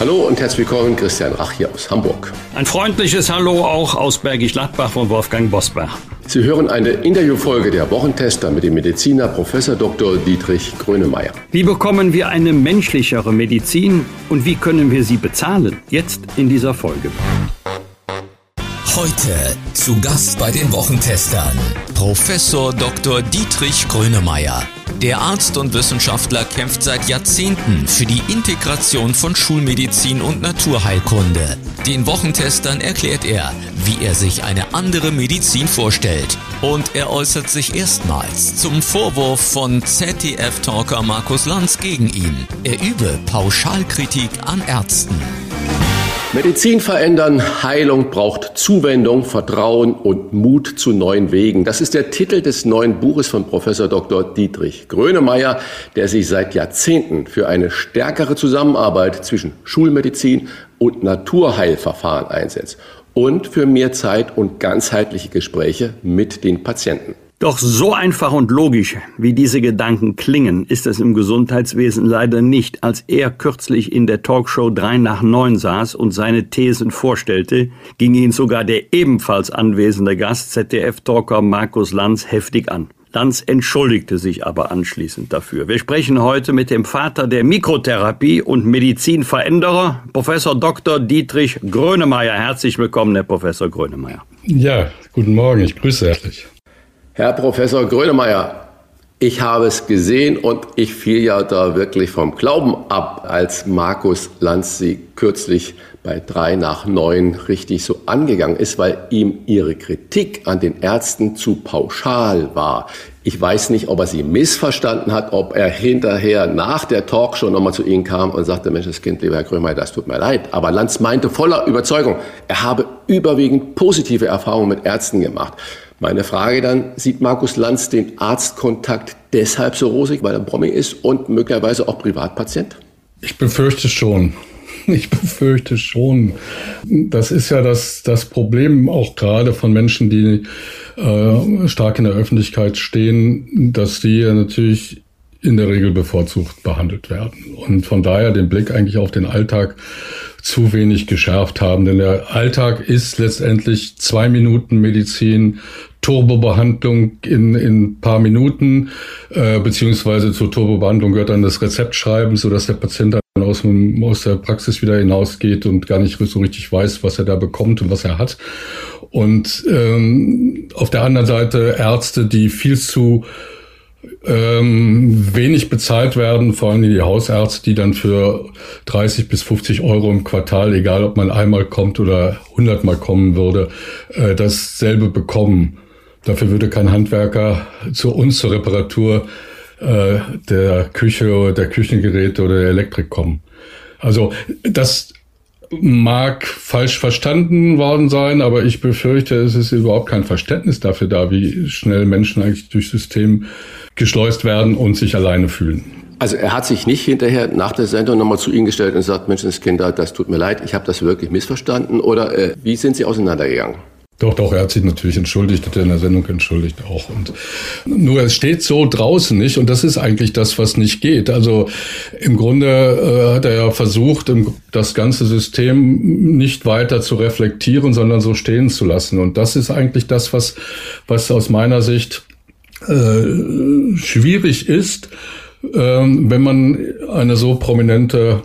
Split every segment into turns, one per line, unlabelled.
Hallo und herzlich willkommen, Christian Rach hier aus Hamburg.
Ein freundliches Hallo auch aus Bergisch Gladbach von Wolfgang Bosbach.
Sie hören eine Interviewfolge der Wochentester mit dem Mediziner Professor Dr. Dietrich Grönemeyer.
Wie bekommen wir eine menschlichere Medizin und wie können wir sie bezahlen? Jetzt in dieser Folge.
Heute zu Gast bei den Wochentestern Professor Dr. Dietrich Grönemeyer. Der Arzt und Wissenschaftler kämpft seit Jahrzehnten für die Integration von Schulmedizin und Naturheilkunde. Den Wochentestern erklärt er, wie er sich eine andere Medizin vorstellt. Und er äußert sich erstmals zum Vorwurf von ZDF-Talker Markus Lanz gegen ihn. Er übe Pauschalkritik an Ärzten.
Medizin verändern, Heilung braucht Zuwendung, Vertrauen und Mut zu neuen Wegen. Das ist der Titel des neuen Buches von Professor Dr. Dietrich Grönemeyer, der sich seit Jahrzehnten für eine stärkere Zusammenarbeit zwischen Schulmedizin und Naturheilverfahren einsetzt und für mehr Zeit und ganzheitliche Gespräche mit den Patienten.
Doch so einfach und logisch, wie diese Gedanken klingen, ist es im Gesundheitswesen leider nicht. Als er kürzlich in der Talkshow 3 nach 9 saß und seine Thesen vorstellte, ging ihn sogar der ebenfalls anwesende Gast ZDF-Talker Markus Lanz heftig an. Lanz entschuldigte sich aber anschließend dafür. Wir sprechen heute mit dem Vater der Mikrotherapie und Medizinveränderer, Professor Dr. Dietrich Grönemeyer. Herzlich willkommen, Herr Professor Grönemeyer.
Ja, guten Morgen, ich grüße herzlich.
Herr Professor Grönemeyer, ich habe es gesehen und ich fiel ja da wirklich vom Glauben ab, als Markus Lanz Sie kürzlich bei drei nach neun richtig so angegangen ist, weil ihm Ihre Kritik an den Ärzten zu pauschal war. Ich weiß nicht, ob er Sie missverstanden hat, ob er hinterher nach der Talkshow nochmal zu Ihnen kam und sagte, Mensch, das Kind, lieber Herr Grönemeyer, das tut mir leid. Aber Lanz meinte voller Überzeugung, er habe überwiegend positive Erfahrungen mit Ärzten gemacht. Meine Frage dann, sieht Markus Lanz den Arztkontakt deshalb so rosig, weil er Promi ist und möglicherweise auch Privatpatient?
Ich befürchte schon. Ich befürchte schon. Das ist ja das, das Problem auch gerade von Menschen, die äh, stark in der Öffentlichkeit stehen, dass die ja natürlich in der Regel bevorzugt behandelt werden. Und von daher den Blick eigentlich auf den Alltag zu wenig geschärft haben. Denn der Alltag ist letztendlich zwei Minuten Medizin, Turbobehandlung in in paar Minuten, äh, beziehungsweise zur Turbobehandlung gehört dann das Rezeptschreiben, so dass der Patient dann aus, aus der Praxis wieder hinausgeht und gar nicht so richtig weiß, was er da bekommt und was er hat. Und ähm, auf der anderen Seite Ärzte, die viel zu ähm, wenig bezahlt werden, vor allem die Hausärzte, die dann für 30 bis 50 Euro im Quartal, egal ob man einmal kommt oder 100 Mal kommen würde, äh, dasselbe bekommen. Dafür würde kein Handwerker zu uns zur Reparatur äh, der Küche oder der Küchengeräte oder der Elektrik kommen. Also das mag falsch verstanden worden sein, aber ich befürchte, es ist überhaupt kein Verständnis dafür da, wie schnell Menschen eigentlich durchs System geschleust werden und sich alleine fühlen.
Also er hat sich nicht hinterher nach der Sendung nochmal zu Ihnen gestellt und sagt, Menschenskinder, das tut mir leid, ich habe das wirklich missverstanden. Oder äh, wie sind Sie auseinandergegangen?
Doch, doch, er hat sich natürlich entschuldigt, hat er in der Sendung entschuldigt auch. Und nur es steht so draußen nicht und das ist eigentlich das, was nicht geht. Also im Grunde äh, hat er ja versucht, das ganze System nicht weiter zu reflektieren, sondern so stehen zu lassen. Und das ist eigentlich das, was, was aus meiner Sicht äh, schwierig ist, äh, wenn man eine so prominente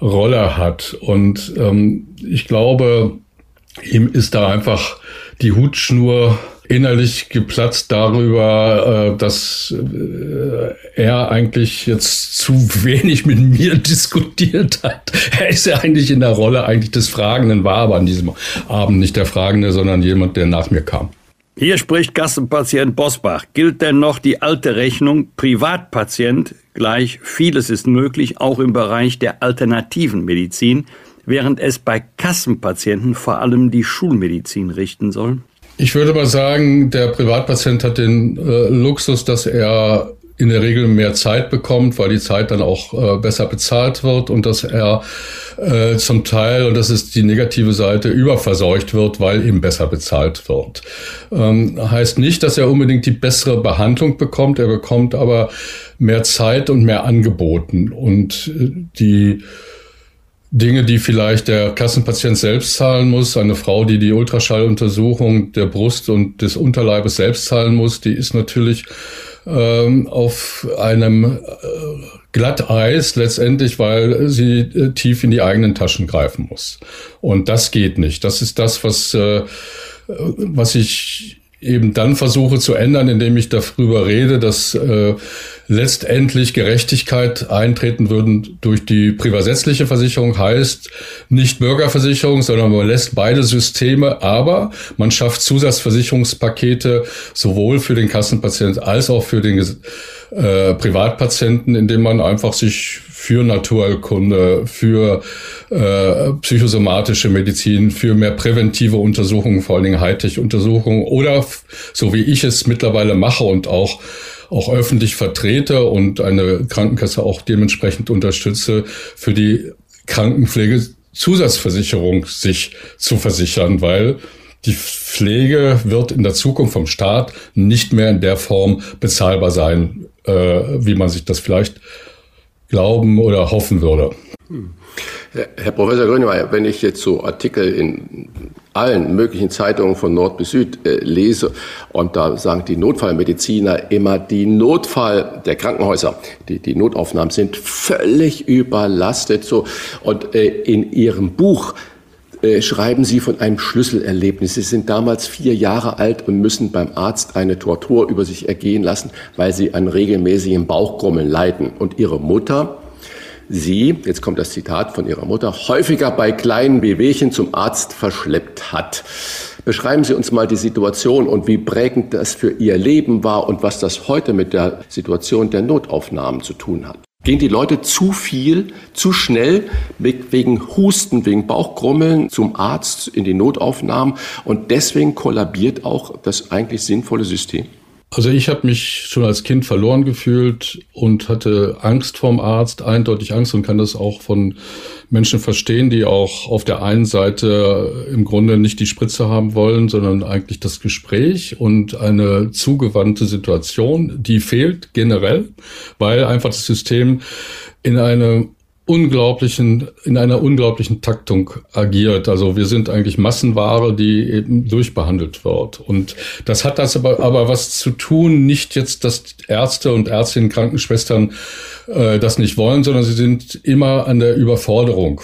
Rolle hat. Und ähm, ich glaube, ihm ist da einfach die Hutschnur innerlich geplatzt darüber, äh, dass äh, er eigentlich jetzt zu wenig mit mir diskutiert hat. Er ist ja eigentlich in der Rolle eigentlich des Fragenden, war aber an diesem Abend nicht der Fragende, sondern jemand, der nach mir kam.
Hier spricht Gassenpatient Bosbach. Gilt denn noch die alte Rechnung Privatpatient gleich vieles ist möglich, auch im Bereich der alternativen Medizin? Während es bei Kassenpatienten vor allem die Schulmedizin richten soll?
Ich würde mal sagen, der Privatpatient hat den äh, Luxus, dass er in der Regel mehr Zeit bekommt, weil die Zeit dann auch äh, besser bezahlt wird und dass er äh, zum Teil, und das ist die negative Seite, überverseucht wird, weil ihm besser bezahlt wird. Ähm, heißt nicht, dass er unbedingt die bessere Behandlung bekommt, er bekommt aber mehr Zeit und mehr Angeboten und äh, die Dinge, die vielleicht der Kassenpatient selbst zahlen muss, eine Frau, die die Ultraschalluntersuchung der Brust und des Unterleibes selbst zahlen muss, die ist natürlich ähm, auf einem äh, Glatteis letztendlich, weil sie äh, tief in die eigenen Taschen greifen muss. Und das geht nicht. Das ist das, was, äh, was ich eben dann versuche zu ändern, indem ich darüber rede, dass äh, letztendlich Gerechtigkeit eintreten würden durch die privatsätzliche Versicherung, heißt nicht Bürgerversicherung, sondern man lässt beide Systeme, aber man schafft Zusatzversicherungspakete sowohl für den Kassenpatient als auch für den äh, Privatpatienten, indem man einfach sich für Naturheilkunde, für äh, psychosomatische Medizin, für mehr präventive Untersuchungen, vor allen Dingen Hightech-Untersuchungen oder so wie ich es mittlerweile mache und auch auch öffentlich vertrete und eine Krankenkasse auch dementsprechend unterstütze, für die Krankenpflegezusatzversicherung sich zu versichern, weil die Pflege wird in der Zukunft vom Staat nicht mehr in der Form bezahlbar sein, äh, wie man sich das vielleicht glauben oder hoffen würde. Hm.
Herr Professor Grönemeyer, wenn ich jetzt so Artikel in allen möglichen Zeitungen von Nord bis Süd äh, lese und da sagen die Notfallmediziner immer, die Notfall der Krankenhäuser, die, die Notaufnahmen sind völlig überlastet. So. Und äh, in Ihrem Buch äh, schreiben Sie von einem Schlüsselerlebnis. Sie sind damals vier Jahre alt und müssen beim Arzt eine Tortur über sich ergehen lassen, weil Sie an regelmäßigem Bauchgrummeln leiden. Und Ihre Mutter, Sie, jetzt kommt das Zitat von Ihrer Mutter, häufiger bei kleinen Wehwehchen zum Arzt verschleppt hat. Beschreiben Sie uns mal die Situation und wie prägend das für Ihr Leben war und was das heute mit der Situation der Notaufnahmen zu tun hat. Gehen die Leute zu viel, zu schnell wegen Husten, wegen Bauchgrummeln zum Arzt in die Notaufnahmen und deswegen kollabiert auch das eigentlich sinnvolle System?
Also ich habe mich schon als Kind verloren gefühlt und hatte Angst vorm Arzt, eindeutig Angst und kann das auch von Menschen verstehen, die auch auf der einen Seite im Grunde nicht die Spritze haben wollen, sondern eigentlich das Gespräch und eine zugewandte Situation, die fehlt generell, weil einfach das System in eine unglaublichen, in einer unglaublichen Taktung agiert. Also wir sind eigentlich Massenware, die eben durchbehandelt wird. Und das hat das aber, aber was zu tun, nicht jetzt, dass Ärzte und Ärztinnen, Krankenschwestern äh, das nicht wollen, sondern sie sind immer an der Überforderung.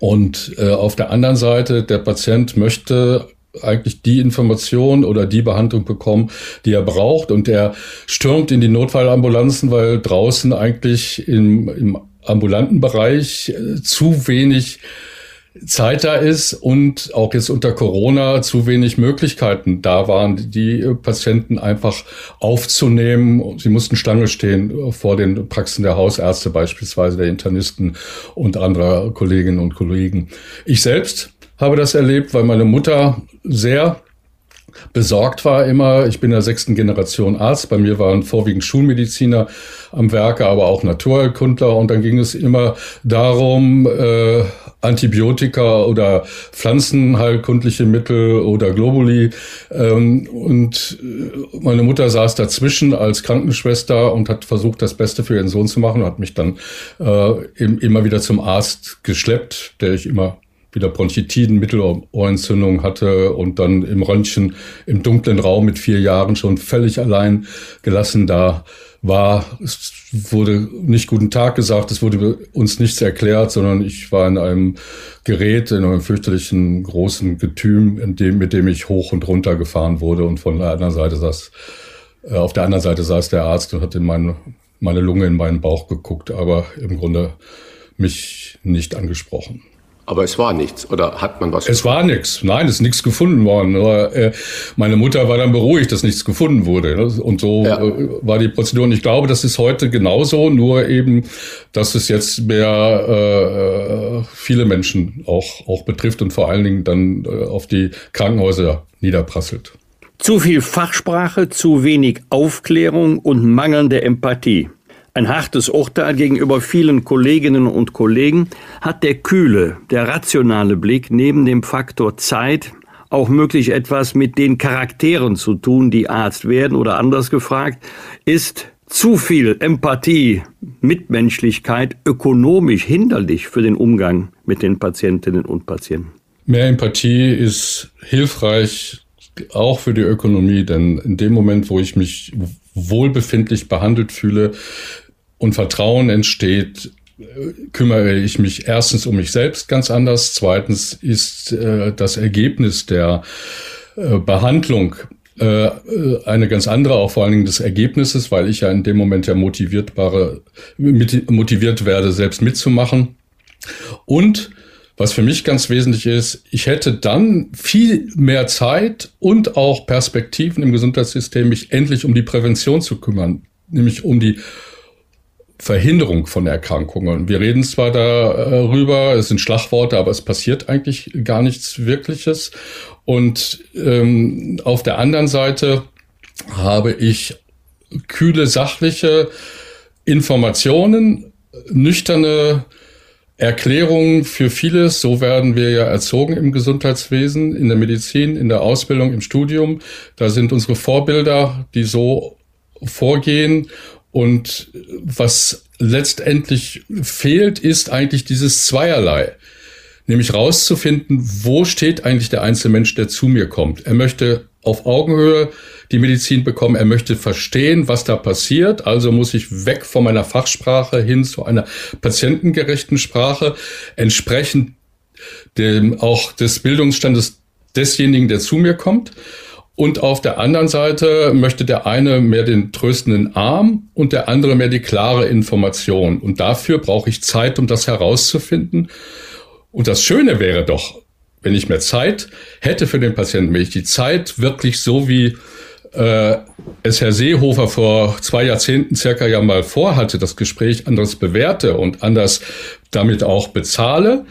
Und äh, auf der anderen Seite, der Patient möchte eigentlich die Information oder die Behandlung bekommen, die er braucht. Und er stürmt in die Notfallambulanzen, weil draußen eigentlich im, im ambulanten Bereich äh, zu wenig Zeit da ist und auch jetzt unter Corona zu wenig Möglichkeiten da waren, die äh, Patienten einfach aufzunehmen. Sie mussten Stange stehen vor den Praxen der Hausärzte beispielsweise, der Internisten und anderer Kolleginnen und Kollegen. Ich selbst habe das erlebt, weil meine Mutter sehr besorgt war immer. Ich bin der sechsten Generation Arzt. Bei mir waren vorwiegend Schulmediziner am Werke, aber auch Naturheilkundler. Und dann ging es immer darum, äh, Antibiotika oder pflanzenheilkundliche Mittel oder Globuli. Ähm, und äh, meine Mutter saß dazwischen als Krankenschwester und hat versucht, das Beste für ihren Sohn zu machen, hat mich dann äh, immer wieder zum Arzt geschleppt, der ich immer wieder Bronchitiden, Mittelohrentzündung hatte und dann im Röntgen im dunklen Raum mit vier Jahren schon völlig allein gelassen da war. Es wurde nicht guten Tag gesagt, es wurde uns nichts erklärt, sondern ich war in einem Gerät, in einem fürchterlichen großen Getüm, dem, mit dem ich hoch und runter gefahren wurde und von der anderen Seite saß, äh, auf der anderen Seite saß der Arzt und hat in meine, meine Lunge in meinen Bauch geguckt, aber im Grunde mich nicht angesprochen.
Aber es war nichts. Oder hat man was?
Es gefunden? war nichts. Nein, es ist nichts gefunden worden. Äh, meine Mutter war dann beruhigt, dass nichts gefunden wurde. Ne? Und so ja. äh, war die Prozedur. Und ich glaube, das ist heute genauso, nur eben, dass es jetzt mehr äh, viele Menschen auch, auch betrifft und vor allen Dingen dann äh, auf die Krankenhäuser niederprasselt.
Zu viel Fachsprache, zu wenig Aufklärung und mangelnde Empathie. Ein hartes Urteil gegenüber vielen Kolleginnen und Kollegen hat der kühle, der rationale Blick neben dem Faktor Zeit auch möglich etwas mit den Charakteren zu tun, die Arzt werden oder anders gefragt, ist zu viel Empathie, Mitmenschlichkeit ökonomisch hinderlich für den Umgang mit den Patientinnen und Patienten?
Mehr Empathie ist hilfreich auch für die Ökonomie, denn in dem Moment, wo ich mich wohlbefindlich behandelt fühle, und Vertrauen entsteht, kümmere ich mich erstens um mich selbst ganz anders. Zweitens ist äh, das Ergebnis der äh, Behandlung äh, eine ganz andere, auch vor allen Dingen des Ergebnisses, weil ich ja in dem Moment ja motiviertbare, motiviert werde, selbst mitzumachen. Und was für mich ganz wesentlich ist, ich hätte dann viel mehr Zeit und auch Perspektiven im Gesundheitssystem, mich endlich um die Prävention zu kümmern, nämlich um die Verhinderung von Erkrankungen. Wir reden zwar darüber, es sind Schlagworte, aber es passiert eigentlich gar nichts Wirkliches. Und ähm, auf der anderen Seite habe ich kühle, sachliche Informationen, nüchterne Erklärungen für vieles. So werden wir ja erzogen im Gesundheitswesen, in der Medizin, in der Ausbildung, im Studium. Da sind unsere Vorbilder, die so vorgehen und was letztendlich fehlt, ist eigentlich dieses Zweierlei. Nämlich rauszufinden, wo steht eigentlich der Einzelmensch, der zu mir kommt. Er möchte auf Augenhöhe die Medizin bekommen. Er möchte verstehen, was da passiert. Also muss ich weg von meiner Fachsprache hin zu einer patientengerechten Sprache, entsprechend dem, auch des Bildungsstandes desjenigen, der zu mir kommt. Und auf der anderen Seite möchte der eine mehr den tröstenden Arm und der andere mehr die klare Information. Und dafür brauche ich Zeit, um das herauszufinden. Und das Schöne wäre doch, wenn ich mehr Zeit hätte für den Patienten, wenn ich die Zeit wirklich so wie äh, es Herr Seehofer vor zwei Jahrzehnten circa ja mal vorhatte, das Gespräch anders bewerte und anders damit auch bezahle,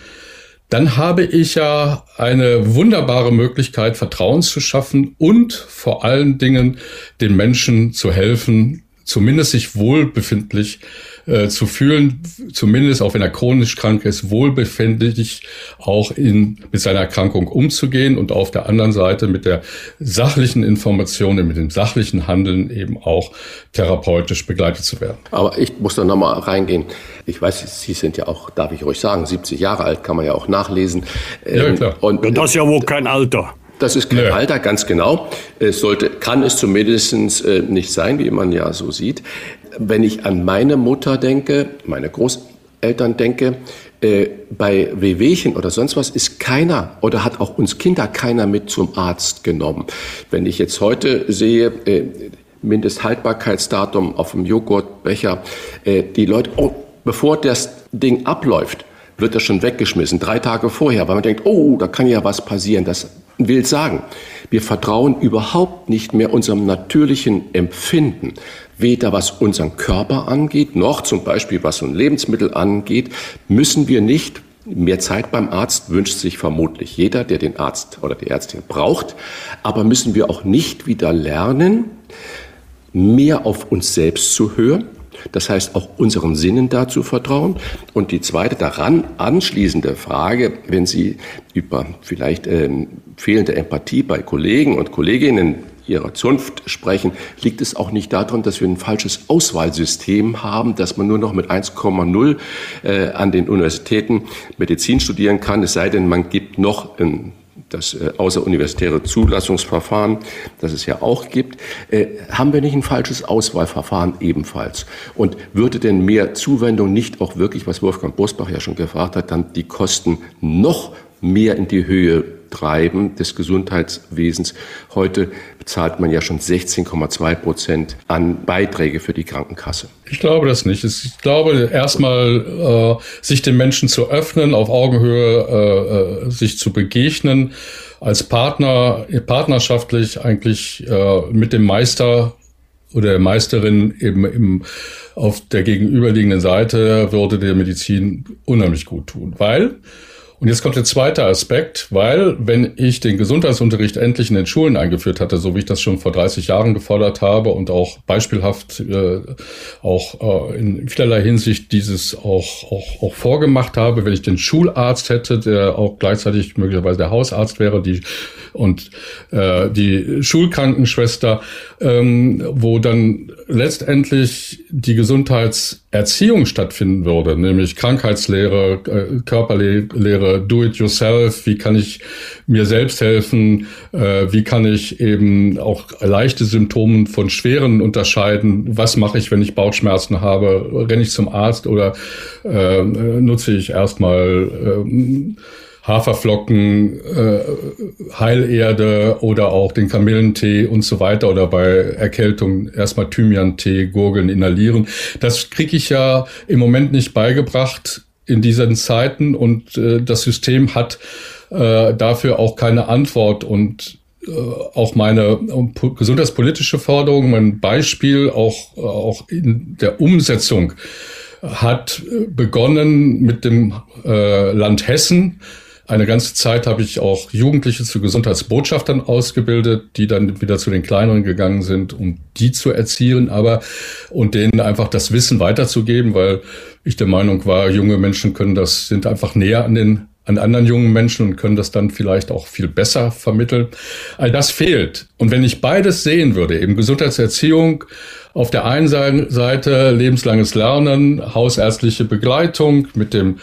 dann habe ich ja eine wunderbare Möglichkeit, Vertrauen zu schaffen und vor allen Dingen den Menschen zu helfen, zumindest sich wohlbefindlich äh, zu fühlen, zumindest auch wenn er chronisch krank ist, wohlbefindlich auch in, mit seiner Erkrankung umzugehen und auf der anderen Seite mit der sachlichen Information, mit dem sachlichen Handeln eben auch therapeutisch begleitet zu werden.
Aber ich muss da nochmal reingehen. Ich weiß, Sie sind ja auch, darf ich ruhig sagen, 70 Jahre alt, kann man ja auch nachlesen.
Ja, klar. Ähm, und, das ist ja wohl kein Alter.
Das ist kein nee. Alter, ganz genau. Es sollte, kann es zumindest äh, nicht sein, wie man ja so sieht. Wenn ich an meine Mutter denke, meine Großeltern denke, äh, bei Wehwehchen oder sonst was ist keiner oder hat auch uns Kinder keiner mit zum Arzt genommen. Wenn ich jetzt heute sehe, äh, Mindesthaltbarkeitsdatum auf dem Joghurtbecher, die Leute, oh, bevor das Ding abläuft, wird das schon weggeschmissen, drei Tage vorher, weil man denkt, oh, da kann ja was passieren. Das will sagen, wir vertrauen überhaupt nicht mehr unserem natürlichen Empfinden, weder was unseren Körper angeht, noch zum Beispiel was ein Lebensmittel angeht, müssen wir nicht Mehr Zeit beim Arzt wünscht sich vermutlich jeder, der den Arzt oder die Ärztin braucht. Aber müssen wir auch nicht wieder lernen, mehr auf uns selbst zu hören, das heißt, auch unseren Sinnen dazu vertrauen. Und die zweite daran anschließende Frage, wenn Sie über vielleicht äh, fehlende Empathie bei Kollegen und Kolleginnen ihrer Zunft sprechen, liegt es auch nicht daran, dass wir ein falsches Auswahlsystem haben, dass man nur noch mit 1,0 äh, an den Universitäten Medizin studieren kann, es sei denn, man gibt noch ein das äh, außeruniversitäre Zulassungsverfahren, das es ja auch gibt, äh, haben wir nicht ein falsches Auswahlverfahren ebenfalls? Und würde denn mehr Zuwendung nicht auch wirklich, was Wolfgang Bosbach ja schon gefragt hat, dann die Kosten noch mehr in die Höhe Betreiben des Gesundheitswesens. Heute bezahlt man ja schon 16,2 Prozent an Beiträge für die Krankenkasse.
Ich glaube das nicht. Ich glaube erstmal, äh, sich den Menschen zu öffnen, auf Augenhöhe äh, äh sich zu begegnen, als Partner, partnerschaftlich eigentlich äh, mit dem Meister oder der Meisterin eben im, auf der gegenüberliegenden Seite würde der Medizin unheimlich gut tun, weil und jetzt kommt der zweite Aspekt, weil wenn ich den Gesundheitsunterricht endlich in den Schulen eingeführt hatte, so wie ich das schon vor 30 Jahren gefordert habe und auch beispielhaft äh, auch äh, in vielerlei Hinsicht dieses auch, auch, auch vorgemacht habe, wenn ich den Schularzt hätte, der auch gleichzeitig möglicherweise der Hausarzt wäre, die und äh, die Schulkrankenschwester, ähm, wo dann letztendlich die Gesundheitserziehung stattfinden würde, nämlich Krankheitslehre, äh, Körperlehre, Do-it-yourself, wie kann ich mir selbst helfen, äh, wie kann ich eben auch leichte Symptome von schweren unterscheiden, was mache ich, wenn ich Bauchschmerzen habe, renne ich zum Arzt oder äh, nutze ich erstmal äh, Haferflocken, äh, Heilerde oder auch den Kamillentee und so weiter oder bei Erkältung erstmal Thymian-Tee, Gurgeln, inhalieren. Das kriege ich ja im Moment nicht beigebracht in diesen Zeiten und äh, das System hat äh, dafür auch keine Antwort und äh, auch meine äh, gesundheitspolitische Forderung, mein Beispiel auch, auch in der Umsetzung hat begonnen mit dem äh, Land Hessen, eine ganze Zeit habe ich auch Jugendliche zu Gesundheitsbotschaftern ausgebildet, die dann wieder zu den Kleineren gegangen sind, um die zu erziehen, aber und denen einfach das Wissen weiterzugeben, weil ich der Meinung war, junge Menschen können das, sind einfach näher an den an anderen jungen Menschen und können das dann vielleicht auch viel besser vermitteln. All das fehlt. Und wenn ich beides sehen würde, eben Gesundheitserziehung auf der einen Seite lebenslanges Lernen, hausärztliche Begleitung mit dem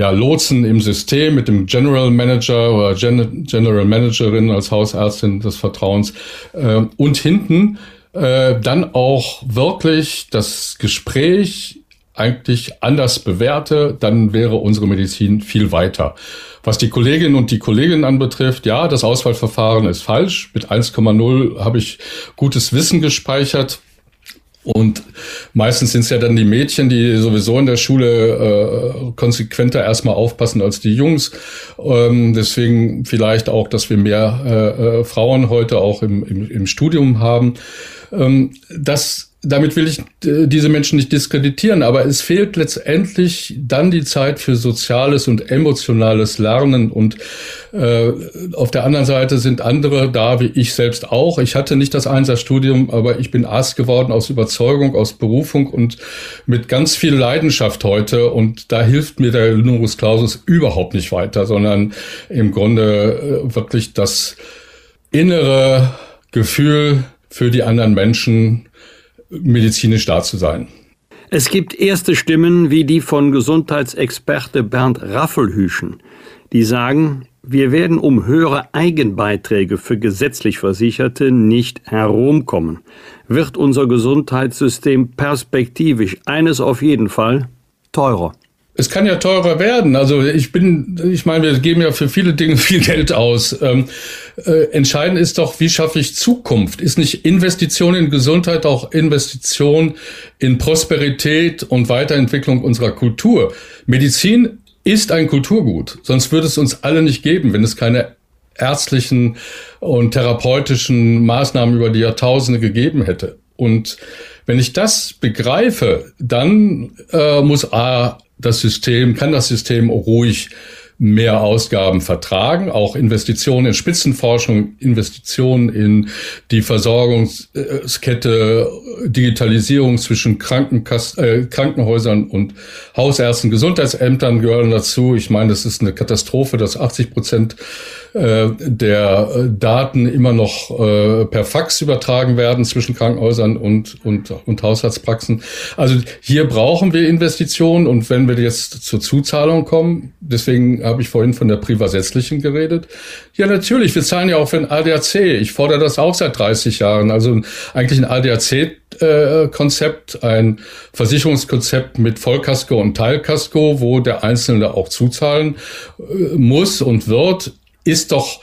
ja, Lotsen im System mit dem General Manager oder Gen General Managerin als Hausärztin des Vertrauens äh, und hinten äh, dann auch wirklich das Gespräch eigentlich anders bewährte, dann wäre unsere Medizin viel weiter. Was die Kolleginnen und die Kollegen anbetrifft, ja, das Auswahlverfahren ist falsch. Mit 1,0 habe ich gutes Wissen gespeichert. Und meistens sind es ja dann die Mädchen, die sowieso in der Schule äh, konsequenter erstmal aufpassen als die Jungs. Ähm, deswegen vielleicht auch, dass wir mehr äh, äh, Frauen heute auch im, im, im Studium haben. Ähm, das damit will ich äh, diese Menschen nicht diskreditieren, aber es fehlt letztendlich dann die Zeit für soziales und emotionales Lernen. Und äh, auf der anderen Seite sind andere da, wie ich selbst auch. Ich hatte nicht das Einserstudium, aber ich bin Arzt geworden aus Überzeugung, aus Berufung und mit ganz viel Leidenschaft heute. Und da hilft mir der Numerus Clausus überhaupt nicht weiter, sondern im Grunde äh, wirklich das innere Gefühl für die anderen Menschen medizinisch da zu sein.
Es gibt erste Stimmen wie die von Gesundheitsexperte Bernd Raffelhüschen, die sagen, wir werden um höhere Eigenbeiträge für gesetzlich Versicherte nicht herumkommen. Wird unser Gesundheitssystem perspektivisch eines auf jeden Fall teurer.
Es kann ja teurer werden. Also ich bin, ich meine, wir geben ja für viele Dinge viel Geld aus. Ähm, äh, entscheidend ist doch, wie schaffe ich Zukunft? Ist nicht Investition in Gesundheit auch Investition in Prosperität und Weiterentwicklung unserer Kultur? Medizin ist ein Kulturgut, sonst würde es uns alle nicht geben, wenn es keine ärztlichen und therapeutischen Maßnahmen über die Jahrtausende gegeben hätte. Und wenn ich das begreife, dann äh, muss A das System, kann das System ruhig mehr Ausgaben vertragen, auch Investitionen in Spitzenforschung, Investitionen in die Versorgungskette, Digitalisierung zwischen Krankenkass äh, Krankenhäusern und Hausärzten, Gesundheitsämtern gehören dazu. Ich meine, das ist eine Katastrophe, dass 80 Prozent äh, der äh, Daten immer noch äh, per Fax übertragen werden zwischen Krankenhäusern und, und, und Haushaltspraxen. Also hier brauchen wir Investitionen und wenn wir jetzt zur Zuzahlung kommen, deswegen habe ich vorhin von der privatsätzlichen geredet. Ja, natürlich, wir zahlen ja auch für ein ADAC. Ich fordere das auch seit 30 Jahren. Also eigentlich ein ADAC-Konzept, ein Versicherungskonzept mit Vollkasko und Teilkasko, wo der Einzelne auch zuzahlen muss und wird ist doch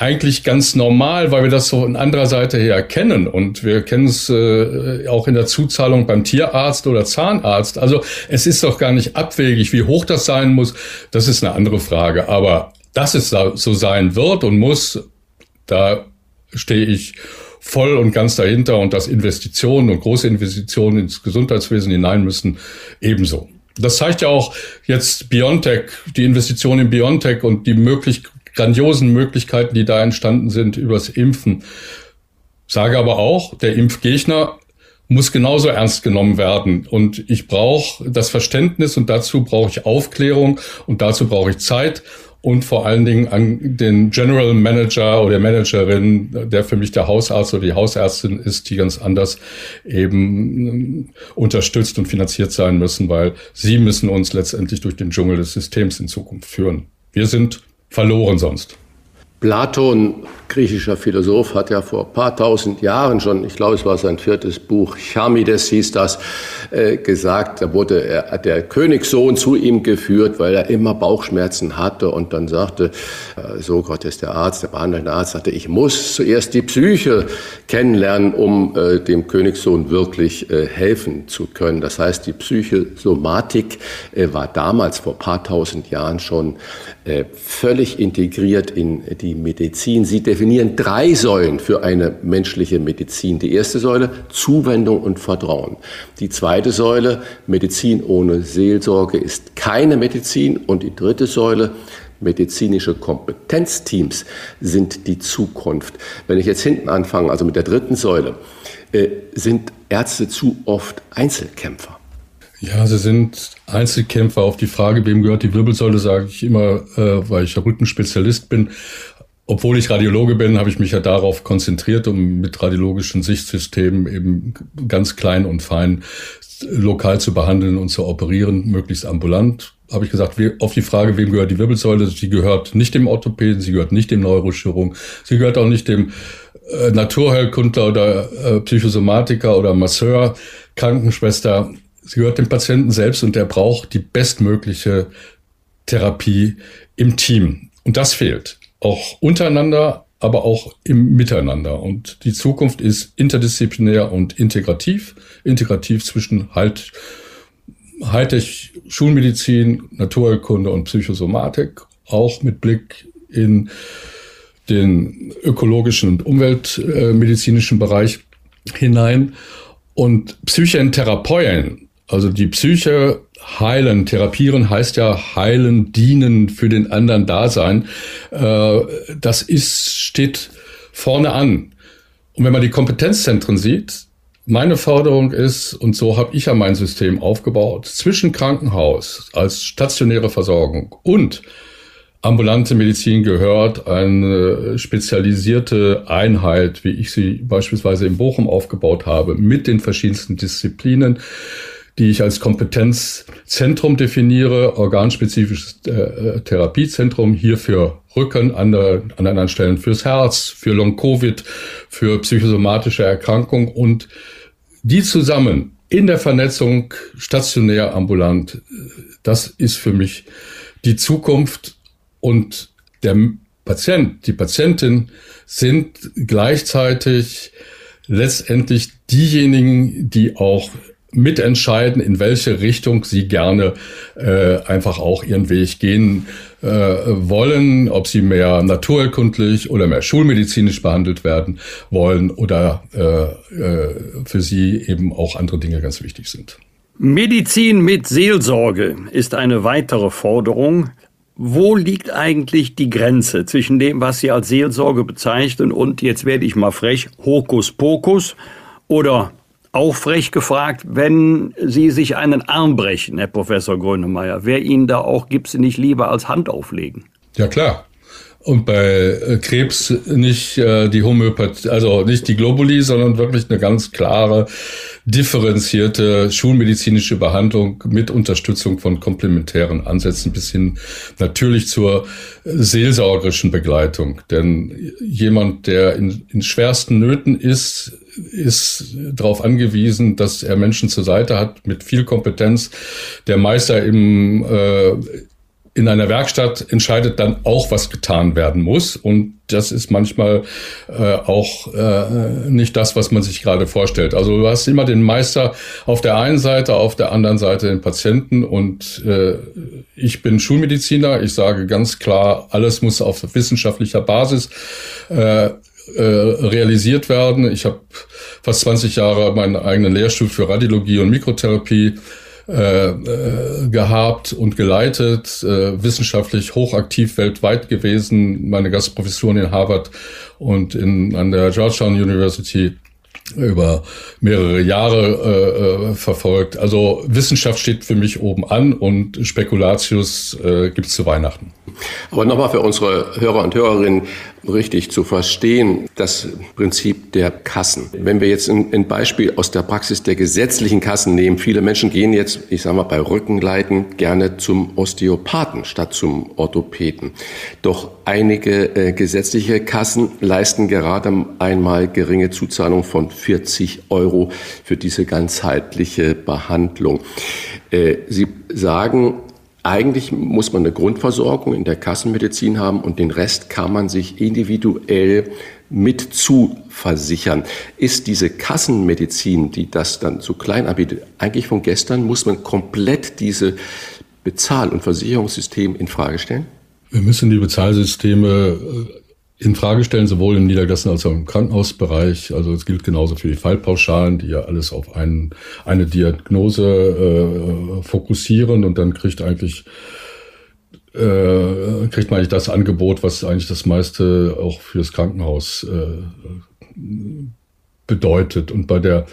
eigentlich ganz normal, weil wir das so von anderer Seite her kennen. Und wir kennen es äh, auch in der Zuzahlung beim Tierarzt oder Zahnarzt. Also es ist doch gar nicht abwegig, wie hoch das sein muss. Das ist eine andere Frage. Aber dass es so sein wird und muss, da stehe ich voll und ganz dahinter und dass Investitionen und große Investitionen ins Gesundheitswesen hinein müssen, ebenso. Das zeigt ja auch jetzt Biontech, die Investition in Biontech und die möglich grandiosen Möglichkeiten, die da entstanden sind übers Impfen. Sage aber auch, der Impfgegner muss genauso ernst genommen werden. Und ich brauche das Verständnis und dazu brauche ich Aufklärung und dazu brauche ich Zeit und vor allen Dingen an den General Manager oder Managerin, der für mich der Hausarzt oder die Hausärztin ist, die ganz anders eben unterstützt und finanziert sein müssen, weil sie müssen uns letztendlich durch den Dschungel des Systems in Zukunft führen. Wir sind verloren sonst.
Platon, griechischer Philosoph, hat ja vor paar tausend Jahren schon, ich glaube, es war sein viertes Buch, Charmides hieß das, äh, gesagt, da wurde er, der Königssohn zu ihm geführt, weil er immer Bauchschmerzen hatte und dann sagte, äh, Sokrates, der Arzt, der behandelnde Arzt, sagte, ich muss zuerst die Psyche kennenlernen, um äh, dem Königssohn wirklich äh, helfen zu können. Das heißt, die Psychosomatik war damals vor paar tausend Jahren schon völlig integriert in die Medizin. Sie definieren drei Säulen für eine menschliche Medizin. Die erste Säule Zuwendung und Vertrauen. Die zweite Säule Medizin ohne Seelsorge ist keine Medizin. Und die dritte Säule medizinische Kompetenzteams sind die Zukunft. Wenn ich jetzt hinten anfange, also mit der dritten Säule, äh, sind Ärzte zu oft Einzelkämpfer.
Ja, sie sind Einzelkämpfer. Auf die Frage, wem gehört die Wirbelsäule, sage ich immer, äh, weil ich Rückenspezialist bin. Obwohl ich Radiologe bin, habe ich mich ja darauf konzentriert, um mit radiologischen Sichtsystemen eben ganz klein und fein lokal zu behandeln und zu operieren, möglichst ambulant. Habe ich gesagt, auf die Frage, wem gehört die Wirbelsäule? Sie gehört nicht dem Orthopäden, sie gehört nicht dem Neurochirurgen, sie gehört auch nicht dem äh, Naturheilkundler oder äh, Psychosomatiker oder Masseur, Krankenschwester Sie gehört dem Patienten selbst und der braucht die bestmögliche Therapie im Team. Und das fehlt. Auch untereinander, aber auch im Miteinander. Und die Zukunft ist interdisziplinär und integrativ. Integrativ zwischen halt Hightech Schulmedizin, Naturheilkunde und Psychosomatik. Auch mit Blick in den ökologischen und umweltmedizinischen Bereich hinein. Und Psychentherapeuten also die Psyche heilen, therapieren heißt ja heilen, dienen, für den anderen da sein. Äh, das ist, steht vorne an. Und wenn man die Kompetenzzentren sieht, meine Forderung ist, und so habe ich ja mein System aufgebaut, zwischen Krankenhaus als stationäre Versorgung und ambulante Medizin gehört eine spezialisierte Einheit, wie ich sie beispielsweise in Bochum aufgebaut habe, mit den verschiedensten Disziplinen die ich als Kompetenzzentrum definiere, organspezifisches äh, Therapiezentrum, hier für Rücken, an, der, an anderen Stellen fürs Herz, für Long-Covid, für psychosomatische Erkrankungen und die zusammen in der Vernetzung stationär, ambulant, das ist für mich die Zukunft. Und der Patient, die Patientin sind gleichzeitig letztendlich diejenigen, die auch mitentscheiden, in welche Richtung sie gerne äh, einfach auch ihren Weg gehen äh, wollen, ob sie mehr naturerkundlich oder mehr schulmedizinisch behandelt werden wollen oder äh, äh, für sie eben auch andere Dinge ganz wichtig sind.
Medizin mit Seelsorge ist eine weitere Forderung. Wo liegt eigentlich die Grenze zwischen dem, was Sie als Seelsorge bezeichnen und, jetzt werde ich mal frech, Hokuspokus oder auch frech gefragt, wenn Sie sich einen Arm brechen, Herr Professor Grönemeyer, wer Ihnen da auch gibt Sie nicht lieber als Hand auflegen?
Ja klar. Und bei äh, Krebs nicht äh, die Homöopathie, also nicht die Globuli, sondern wirklich eine ganz klare, differenzierte schulmedizinische Behandlung mit Unterstützung von komplementären Ansätzen bis hin natürlich zur seelsorgerischen Begleitung. Denn jemand, der in, in schwersten Nöten ist, ist darauf angewiesen, dass er Menschen zur Seite hat mit viel Kompetenz. Der Meister im äh, in einer Werkstatt entscheidet dann auch, was getan werden muss. Und das ist manchmal äh, auch äh, nicht das, was man sich gerade vorstellt. Also du hast immer den Meister auf der einen Seite, auf der anderen Seite den Patienten. Und äh, ich bin Schulmediziner. Ich sage ganz klar, alles muss auf wissenschaftlicher Basis äh, äh, realisiert werden. Ich habe fast 20 Jahre meinen eigenen Lehrstuhl für Radiologie und Mikrotherapie äh, äh, gehabt und geleitet, äh, wissenschaftlich hochaktiv weltweit gewesen, meine Gastprofessuren in Harvard und in, an der Georgetown University über mehrere Jahre äh, äh, verfolgt. Also Wissenschaft steht für mich oben an und Spekulatius äh, gibt es zu Weihnachten.
Aber nochmal für unsere Hörer und Hörerinnen richtig zu verstehen, das Prinzip der Kassen. Wenn wir jetzt ein, Beispiel aus der Praxis der gesetzlichen Kassen nehmen, viele Menschen gehen jetzt, ich sage mal, bei Rückenleiden gerne zum Osteopathen statt zum Orthopäden. Doch einige äh, gesetzliche Kassen leisten gerade einmal geringe Zuzahlung von 40 Euro für diese ganzheitliche Behandlung. Äh, Sie sagen, eigentlich muss man eine Grundversorgung in der Kassenmedizin haben und den Rest kann man sich individuell mit zuversichern. Ist diese Kassenmedizin, die das dann so klein anbietet, eigentlich von gestern? Muss man komplett diese Bezahl- und Versicherungssystem in Frage stellen?
Wir müssen die Bezahlsysteme äh, in Frage stellen, sowohl im Niedergelassen als auch im Krankenhausbereich. Also es gilt genauso für die Fallpauschalen, die ja alles auf einen, eine Diagnose äh, fokussieren und dann kriegt eigentlich äh, kriegt man eigentlich das Angebot, was eigentlich das meiste auch fürs Krankenhaus äh, bedeutet. Und bei der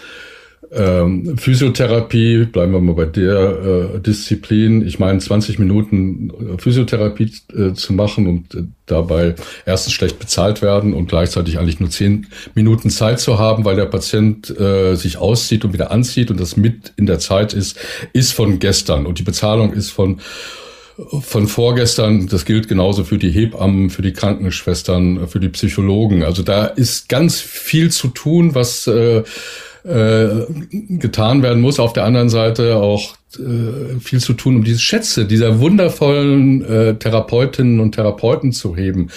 ähm, Physiotherapie, bleiben wir mal bei der äh, Disziplin. Ich meine, 20 Minuten äh, Physiotherapie äh, zu machen und äh, dabei erstens schlecht bezahlt werden und gleichzeitig eigentlich nur 10 Minuten Zeit zu haben, weil der Patient äh, sich auszieht und wieder anzieht und das mit in der Zeit ist, ist von gestern und die Bezahlung ist von von vorgestern, das gilt genauso für die Hebammen, für die Krankenschwestern, für die Psychologen. Also da ist ganz viel zu tun, was äh, äh, getan werden muss. Auf der anderen Seite auch äh, viel zu tun, um diese Schätze dieser wundervollen äh, Therapeutinnen und Therapeuten zu heben.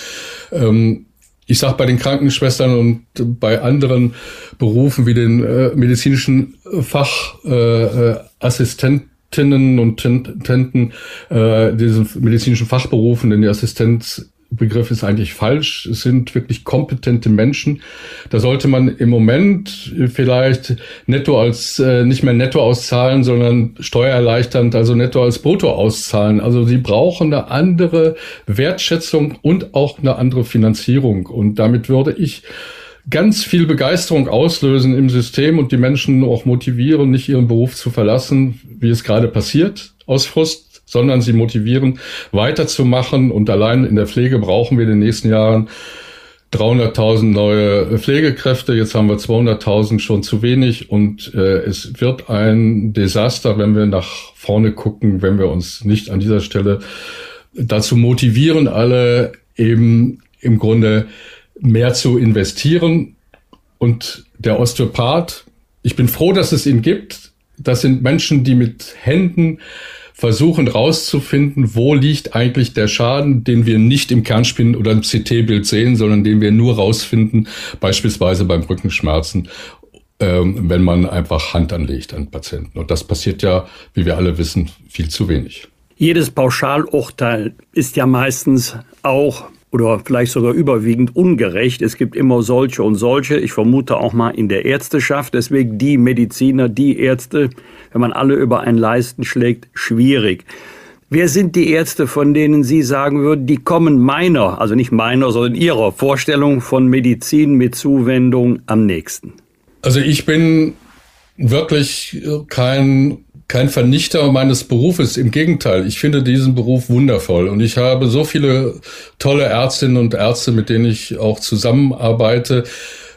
Ähm, ich sage bei den Krankenschwestern und bei anderen Berufen wie den äh, medizinischen Fachassistentinnen äh, und Tenten, äh, diesen medizinischen Fachberufen, denn die Assistenz Begriff ist eigentlich falsch. Es sind wirklich kompetente Menschen. Da sollte man im Moment vielleicht netto als äh, nicht mehr netto auszahlen, sondern steuererleichternd, also netto als brutto auszahlen. Also sie brauchen eine andere Wertschätzung und auch eine andere Finanzierung. Und damit würde ich ganz viel Begeisterung auslösen im System und die Menschen auch motivieren, nicht ihren Beruf zu verlassen, wie es gerade passiert, aus Frust sondern sie motivieren, weiterzumachen. Und allein in der Pflege brauchen wir in den nächsten Jahren 300.000 neue Pflegekräfte. Jetzt haben wir 200.000 schon zu wenig. Und äh, es wird ein Desaster, wenn wir nach vorne gucken, wenn wir uns nicht an dieser Stelle dazu motivieren, alle eben im Grunde mehr zu investieren. Und der Osteopath, ich bin froh, dass es ihn gibt. Das sind Menschen, die mit Händen versuchen rauszufinden, wo liegt eigentlich der Schaden, den wir nicht im Kernspin oder im CT-Bild sehen, sondern den wir nur rausfinden, beispielsweise beim Rückenschmerzen, ähm, wenn man einfach Hand anlegt an Patienten. Und das passiert ja, wie wir alle wissen, viel zu wenig.
Jedes Pauschalurteil ist ja meistens auch oder vielleicht sogar überwiegend ungerecht. Es gibt immer solche und solche. Ich vermute auch mal in der Ärzteschaft. Deswegen die Mediziner, die Ärzte, wenn man alle über einen Leisten schlägt, schwierig. Wer sind die Ärzte, von denen Sie sagen würden, die kommen meiner, also nicht meiner, sondern Ihrer Vorstellung von Medizin mit Zuwendung am nächsten?
Also ich bin wirklich kein kein Vernichter meines Berufes. Im Gegenteil, ich finde diesen Beruf wundervoll und ich habe so viele tolle Ärztinnen und Ärzte, mit denen ich auch zusammenarbeite.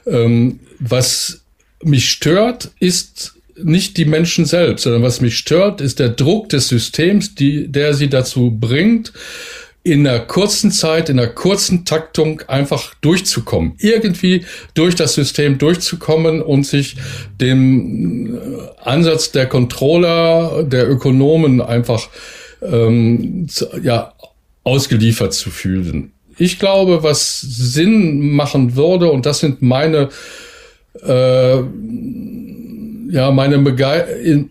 Ähm, was mich stört, ist nicht die Menschen selbst, sondern was mich stört, ist der Druck des Systems, die, der sie dazu bringt, in einer kurzen Zeit, in einer kurzen Taktung einfach durchzukommen. Irgendwie durch das System durchzukommen und sich dem äh, Ansatz der Controller, der Ökonomen einfach ähm, ja, ausgeliefert zu fühlen. Ich glaube, was Sinn machen würde, und das sind meine, äh, ja, meine Bege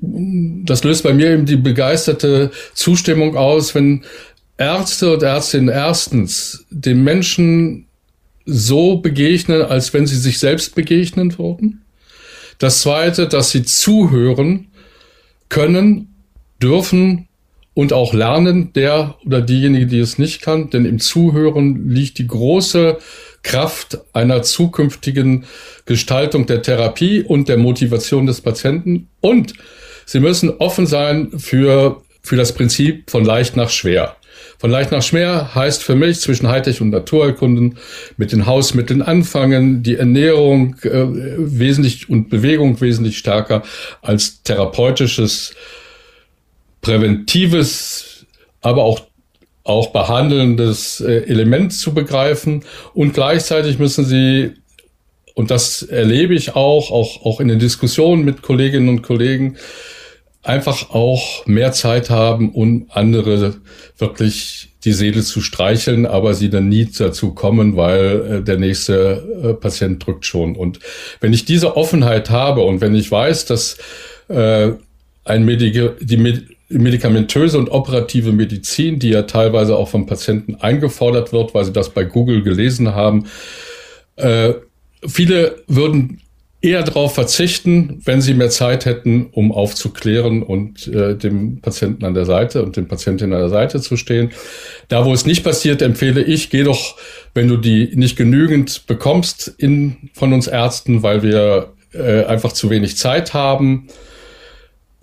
das löst bei mir eben die begeisterte Zustimmung aus, wenn Ärzte und Ärztinnen erstens den Menschen so begegnen, als wenn sie sich selbst begegnen würden. Das zweite, dass sie zuhören können, dürfen und auch lernen, der oder diejenige, die es nicht kann, denn im Zuhören liegt die große Kraft einer zukünftigen Gestaltung der Therapie und der Motivation des Patienten. Und sie müssen offen sein für, für das Prinzip von leicht nach schwer. Von leicht nach schwer heißt für mich zwischen Hightech und Naturerkunden mit den Hausmitteln anfangen, die Ernährung äh, wesentlich und Bewegung wesentlich stärker als therapeutisches, präventives, aber auch auch behandelndes äh, Element zu begreifen. Und gleichzeitig müssen sie und das erlebe ich auch, auch, auch in den Diskussionen mit Kolleginnen und Kollegen, einfach auch mehr Zeit haben, um andere wirklich die Seele zu streicheln, aber sie dann nie dazu kommen, weil äh, der nächste äh, Patient drückt schon. Und wenn ich diese Offenheit habe und wenn ich weiß, dass äh, ein Medik die Med medikamentöse und operative Medizin, die ja teilweise auch vom Patienten eingefordert wird, weil sie das bei Google gelesen haben, äh, viele würden eher darauf verzichten, wenn sie mehr Zeit hätten, um aufzuklären und äh, dem Patienten an der Seite und dem Patientin an der Seite zu stehen. Da, wo es nicht passiert, empfehle ich, geh doch, wenn du die nicht genügend bekommst in, von uns Ärzten, weil wir äh, einfach zu wenig Zeit haben,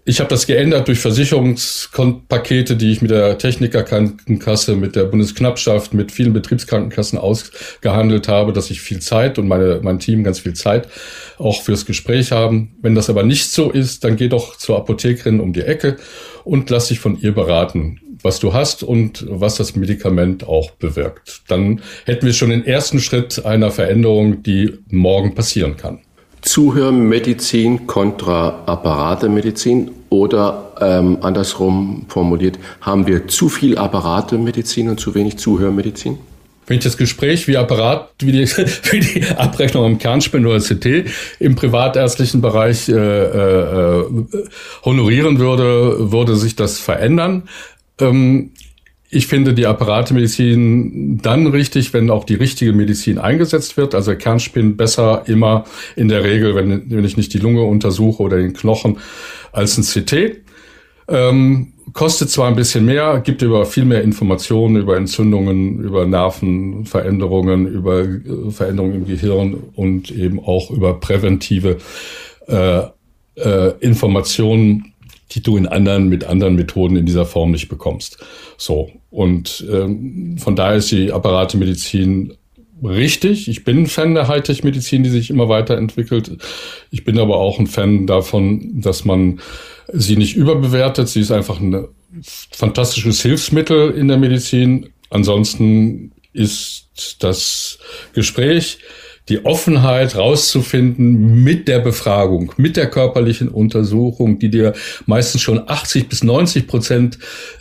ich habe das geändert durch Versicherungspakete, die ich mit der Technikerkrankenkasse, mit der Bundesknappschaft, mit vielen Betriebskrankenkassen ausgehandelt habe, dass ich viel Zeit und meine, mein Team ganz viel Zeit auch fürs Gespräch haben. Wenn das aber nicht so ist, dann geh doch zur Apothekerin um die Ecke und lass dich von ihr beraten, was du hast und was das Medikament auch bewirkt. Dann hätten wir schon den ersten Schritt einer Veränderung, die morgen passieren kann.
Zuhörmedizin kontra Apparatemedizin oder ähm, andersrum formuliert, haben wir zu viel Apparatemedizin und zu wenig Zuhörmedizin?
Wenn ich das Gespräch wie Apparat, wie die, wie die Abrechnung am Kernspin oder CT im privatärztlichen Bereich äh, äh, honorieren würde, würde sich das verändern. Ähm, ich finde die Apparatemedizin dann richtig, wenn auch die richtige Medizin eingesetzt wird. Also Kernspin besser immer in der Regel, wenn, wenn ich nicht die Lunge untersuche oder den Knochen, als ein CT. Ähm, kostet zwar ein bisschen mehr, gibt aber viel mehr Informationen über Entzündungen, über Nervenveränderungen, über äh, Veränderungen im Gehirn und eben auch über präventive äh, äh, Informationen, die du in anderen mit anderen Methoden in dieser Form nicht bekommst. So und ähm, von daher ist die Apparatemedizin richtig. Ich bin ein Fan der Hightech-Medizin, die sich immer weiterentwickelt. Ich bin aber auch ein Fan davon, dass man sie nicht überbewertet. Sie ist einfach ein fantastisches Hilfsmittel in der Medizin. Ansonsten ist das Gespräch die Offenheit rauszufinden mit der Befragung, mit der körperlichen Untersuchung, die dir meistens schon 80 bis 90 Prozent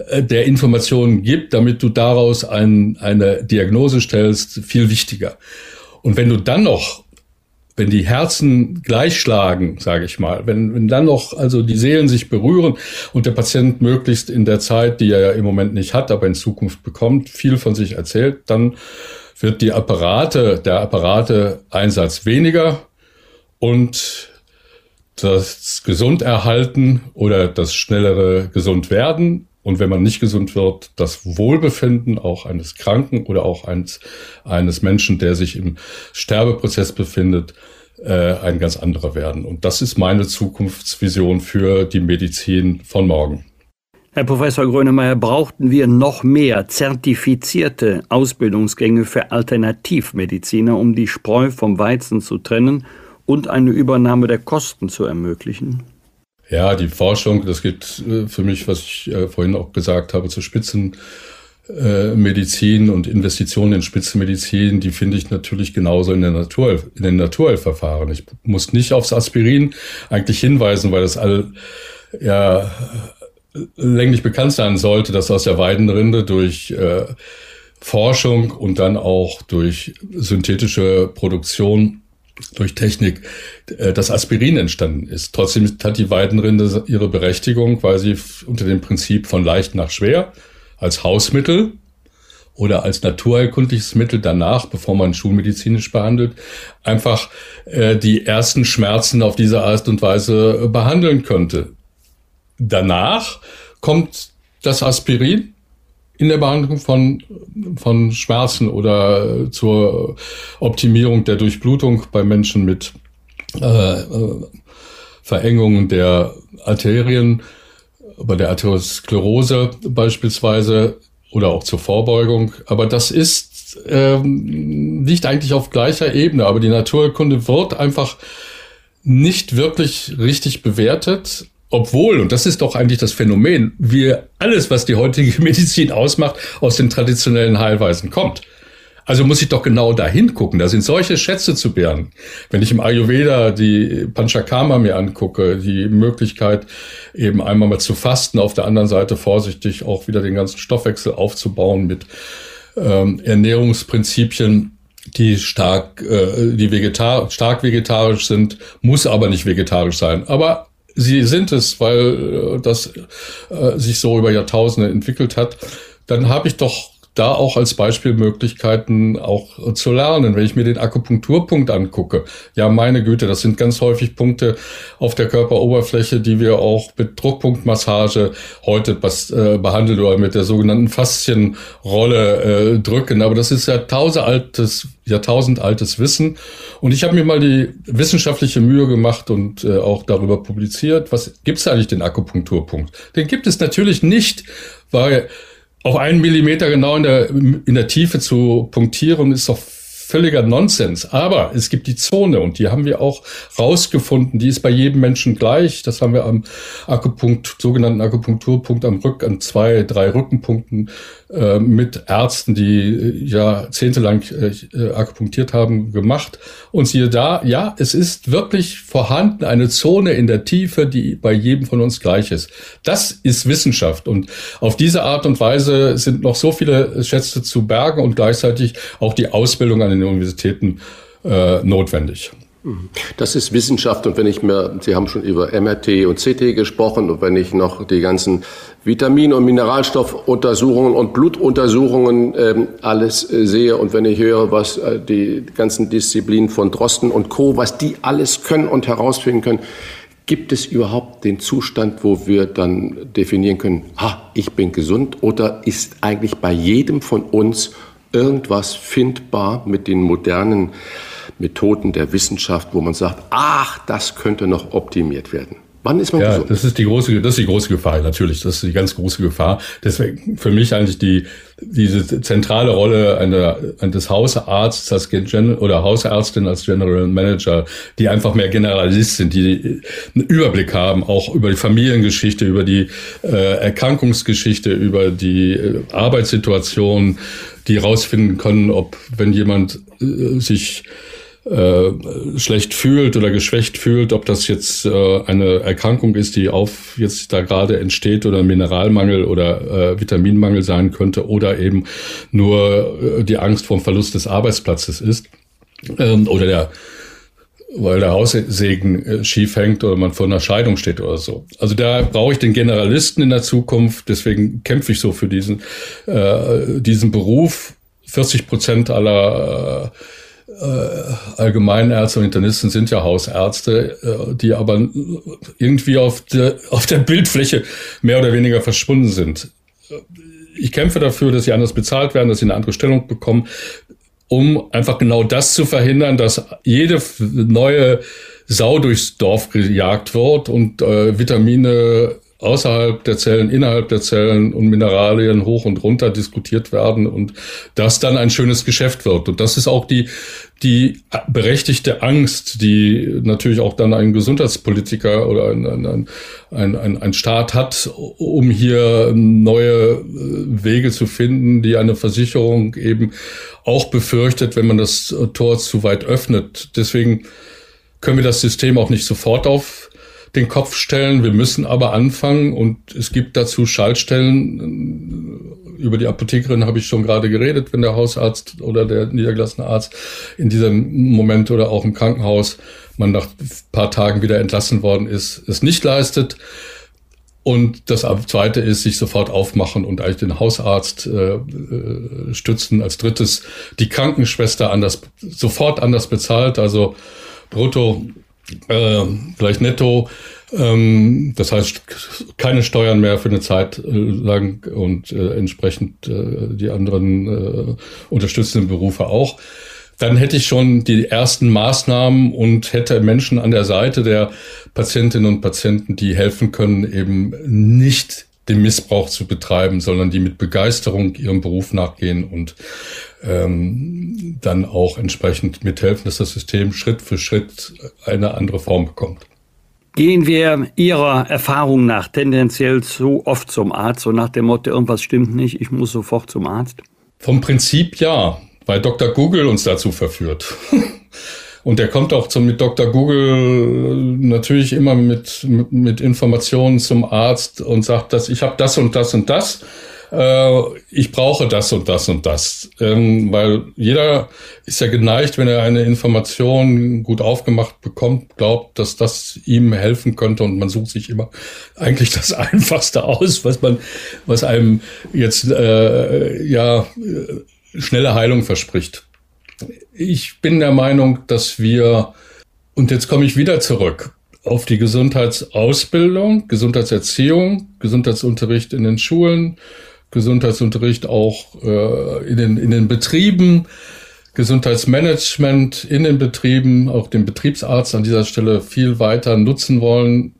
äh, der Informationen gibt, damit du daraus ein, eine Diagnose stellst, viel wichtiger. Und wenn du dann noch wenn die Herzen gleich schlagen, sage ich mal, wenn, wenn dann noch also die Seelen sich berühren und der Patient möglichst in der Zeit, die er ja im Moment nicht hat, aber in Zukunft bekommt, viel von sich erzählt, dann wird die Apparate, der Apparateeinsatz weniger und das Gesunderhalten oder das schnellere Gesundwerden und wenn man nicht gesund wird, das Wohlbefinden auch eines Kranken oder auch eines, eines Menschen, der sich im Sterbeprozess befindet, äh, ein ganz anderer werden. Und das ist meine Zukunftsvision für die Medizin von morgen.
Herr Professor Grönemeyer, brauchten wir noch mehr zertifizierte Ausbildungsgänge für Alternativmediziner, um die Spreu vom Weizen zu trennen und eine Übernahme der Kosten zu ermöglichen?
Ja, die Forschung, das geht äh, für mich, was ich äh, vorhin auch gesagt habe, zur Spitzenmedizin und Investitionen in Spitzenmedizin, die finde ich natürlich genauso in, der Natur, in den Naturheilverfahren. Ich muss nicht aufs Aspirin eigentlich hinweisen, weil das all ja länglich bekannt sein sollte, dass aus der Weidenrinde durch äh, Forschung und dann auch durch synthetische Produktion, durch Technik, äh, das Aspirin entstanden ist. Trotzdem hat die Weidenrinde ihre Berechtigung, weil sie unter dem Prinzip von leicht nach schwer als Hausmittel oder als naturheilkundliches Mittel danach, bevor man schulmedizinisch behandelt, einfach äh, die ersten Schmerzen auf diese Art und Weise äh, behandeln könnte. Danach kommt das Aspirin in der Behandlung von, von Schmerzen oder zur Optimierung der Durchblutung bei Menschen mit äh, äh Verengungen der Arterien, bei der Arteriosklerose beispielsweise oder auch zur Vorbeugung. Aber das ist ähm, nicht eigentlich auf gleicher Ebene. Aber die Naturkunde wird einfach nicht wirklich richtig bewertet. Obwohl, und das ist doch eigentlich das Phänomen, wir alles, was die heutige Medizin ausmacht, aus den traditionellen Heilweisen kommt. Also muss ich doch genau dahin gucken. Da sind solche Schätze zu bergen. Wenn ich im Ayurveda die Panchakarma mir angucke, die Möglichkeit eben einmal mal zu fasten, auf der anderen Seite vorsichtig auch wieder den ganzen Stoffwechsel aufzubauen mit ähm, Ernährungsprinzipien, die stark, äh, die vegetar stark vegetarisch sind, muss aber nicht vegetarisch sein. Aber sie sind es, weil äh, das äh, sich so über Jahrtausende entwickelt hat. Dann habe ich doch da auch als Beispiel Möglichkeiten auch zu lernen. Wenn ich mir den Akupunkturpunkt angucke, ja meine Güte, das sind ganz häufig Punkte auf der Körperoberfläche, die wir auch mit Druckpunktmassage heute äh, behandeln oder mit der sogenannten Faszienrolle äh, drücken. Aber das ist ja tausendaltes, jahrtausendaltes Wissen. Und ich habe mir mal die wissenschaftliche Mühe gemacht und äh, auch darüber publiziert, was gibt es eigentlich den Akupunkturpunkt? Den gibt es natürlich nicht, weil auf einen Millimeter genau in der, in der Tiefe zu punktieren, ist doch völliger Nonsens. Aber es gibt die Zone und die haben wir auch rausgefunden. Die ist bei jedem Menschen gleich. Das haben wir am Akupunkt, sogenannten Akupunkturpunkt am Rück, an zwei, drei Rückenpunkten äh, mit Ärzten, die äh, jahrzehntelang äh, akupunktiert haben, gemacht. Und siehe da, ja, es ist wirklich vorhanden eine Zone in der Tiefe, die bei jedem von uns gleich ist. Das ist Wissenschaft. Und auf diese Art und Weise sind noch so viele Schätze zu bergen und gleichzeitig auch die Ausbildung an den Universitäten äh, notwendig.
Das ist Wissenschaft und wenn ich mir, Sie haben schon über MRT und CT gesprochen und wenn ich noch die ganzen Vitamin- und Mineralstoffuntersuchungen und Blutuntersuchungen ähm, alles äh, sehe und wenn ich höre, was äh, die ganzen Disziplinen von Drosten und Co., was die alles können und herausfinden können, gibt es überhaupt den Zustand, wo wir dann definieren können, ha, ich bin gesund oder ist eigentlich bei jedem von uns irgendwas findbar mit den modernen Methoden der Wissenschaft, wo man sagt, ach, das könnte noch optimiert werden.
Wann ist man ja, gesund? Das ist die große, das ist die große Gefahr, natürlich. Das ist die ganz große Gefahr. Deswegen für mich eigentlich die, diese zentrale Rolle einer, des Hausarztes als Gen oder Hausärztin als General Manager, die einfach mehr Generalist sind, die einen Überblick haben, auch über die Familiengeschichte, über die äh, Erkrankungsgeschichte, über die äh, Arbeitssituation, die herausfinden können, ob wenn jemand äh, sich äh, schlecht fühlt oder geschwächt fühlt, ob das jetzt äh, eine Erkrankung ist, die auf jetzt da gerade entsteht oder Mineralmangel oder äh, Vitaminmangel sein könnte oder eben nur äh, die Angst vor dem Verlust des Arbeitsplatzes ist ähm, oder der weil der Haussegen äh, schief hängt oder man vor einer Scheidung steht oder so. Also da brauche ich den Generalisten in der Zukunft. Deswegen kämpfe ich so für diesen, äh, diesen Beruf. 40 Prozent aller äh, Allgemeinärzte und Internisten sind ja Hausärzte, äh, die aber irgendwie auf der, auf der Bildfläche mehr oder weniger verschwunden sind. Ich kämpfe dafür, dass sie anders bezahlt werden, dass sie eine andere Stellung bekommen, um einfach genau das zu verhindern, dass jede neue Sau durchs Dorf gejagt wird und äh, Vitamine außerhalb der Zellen, innerhalb der Zellen und Mineralien hoch und runter diskutiert werden und das dann ein schönes Geschäft wird. Und das ist auch die, die berechtigte Angst, die natürlich auch dann ein Gesundheitspolitiker oder ein, ein, ein, ein, ein Staat hat, um hier neue äh, Wege zu finden, die eine Versicherung eben auch befürchtet, wenn man das Tor zu weit öffnet. Deswegen können wir das System auch nicht sofort auf den Kopf stellen. Wir müssen aber anfangen und es gibt dazu Schaltstellen. Über die Apothekerin habe ich schon gerade geredet, wenn der Hausarzt oder der niedergelassene Arzt in diesem Moment oder auch im Krankenhaus man nach paar Tagen wieder entlassen worden ist, es nicht leistet. Und das Zweite ist, sich sofort aufmachen und eigentlich den Hausarzt äh, äh, stützen. Als drittes die Krankenschwester anders, sofort anders bezahlt, also brutto äh, gleich netto. Ähm, das heißt, keine Steuern mehr für eine Zeit äh, lang und äh, entsprechend äh, die anderen äh, unterstützenden Berufe auch dann hätte ich schon die ersten Maßnahmen und hätte Menschen an der Seite der Patientinnen und Patienten, die helfen können, eben nicht den Missbrauch zu betreiben, sondern die mit Begeisterung ihrem Beruf nachgehen und ähm, dann auch entsprechend mithelfen, dass das System Schritt für Schritt eine andere Form bekommt.
Gehen wir Ihrer Erfahrung nach tendenziell zu oft zum Arzt, so nach dem Motto, irgendwas stimmt nicht, ich muss sofort zum Arzt?
Vom Prinzip ja weil Dr. Google uns dazu verführt. Und der kommt auch zum, mit Dr. Google natürlich immer mit, mit, mit Informationen zum Arzt und sagt, dass ich habe das und das und das. Äh, ich brauche das und das und das. Ähm, weil jeder ist ja geneigt, wenn er eine Information gut aufgemacht bekommt, glaubt, dass das ihm helfen könnte und man sucht sich immer eigentlich das Einfachste aus, was man, was einem jetzt äh, ja schnelle Heilung verspricht. Ich bin der Meinung, dass wir, und jetzt komme ich wieder zurück auf die Gesundheitsausbildung, Gesundheitserziehung, Gesundheitsunterricht in den Schulen, Gesundheitsunterricht auch äh, in, den, in den Betrieben, Gesundheitsmanagement in den Betrieben, auch den Betriebsarzt an dieser Stelle viel weiter nutzen wollen,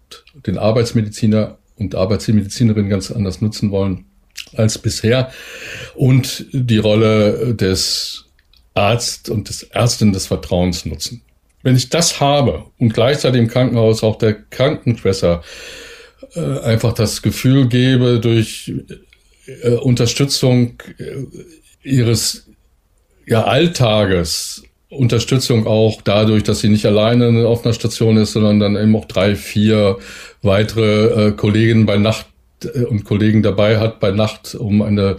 den Arbeitsmediziner und Arbeitsmedizinerin ganz anders nutzen wollen als bisher und die Rolle des Arzt und des Ärztin des Vertrauens nutzen. Wenn ich das habe und gleichzeitig im Krankenhaus auch der Krankenschwester äh, einfach das Gefühl gebe, durch äh, Unterstützung äh, ihres ja, Alltages, Unterstützung auch dadurch, dass sie nicht alleine auf einer Station ist, sondern dann eben auch drei, vier weitere äh, Kolleginnen bei Nacht äh, und Kollegen dabei hat bei Nacht, um eine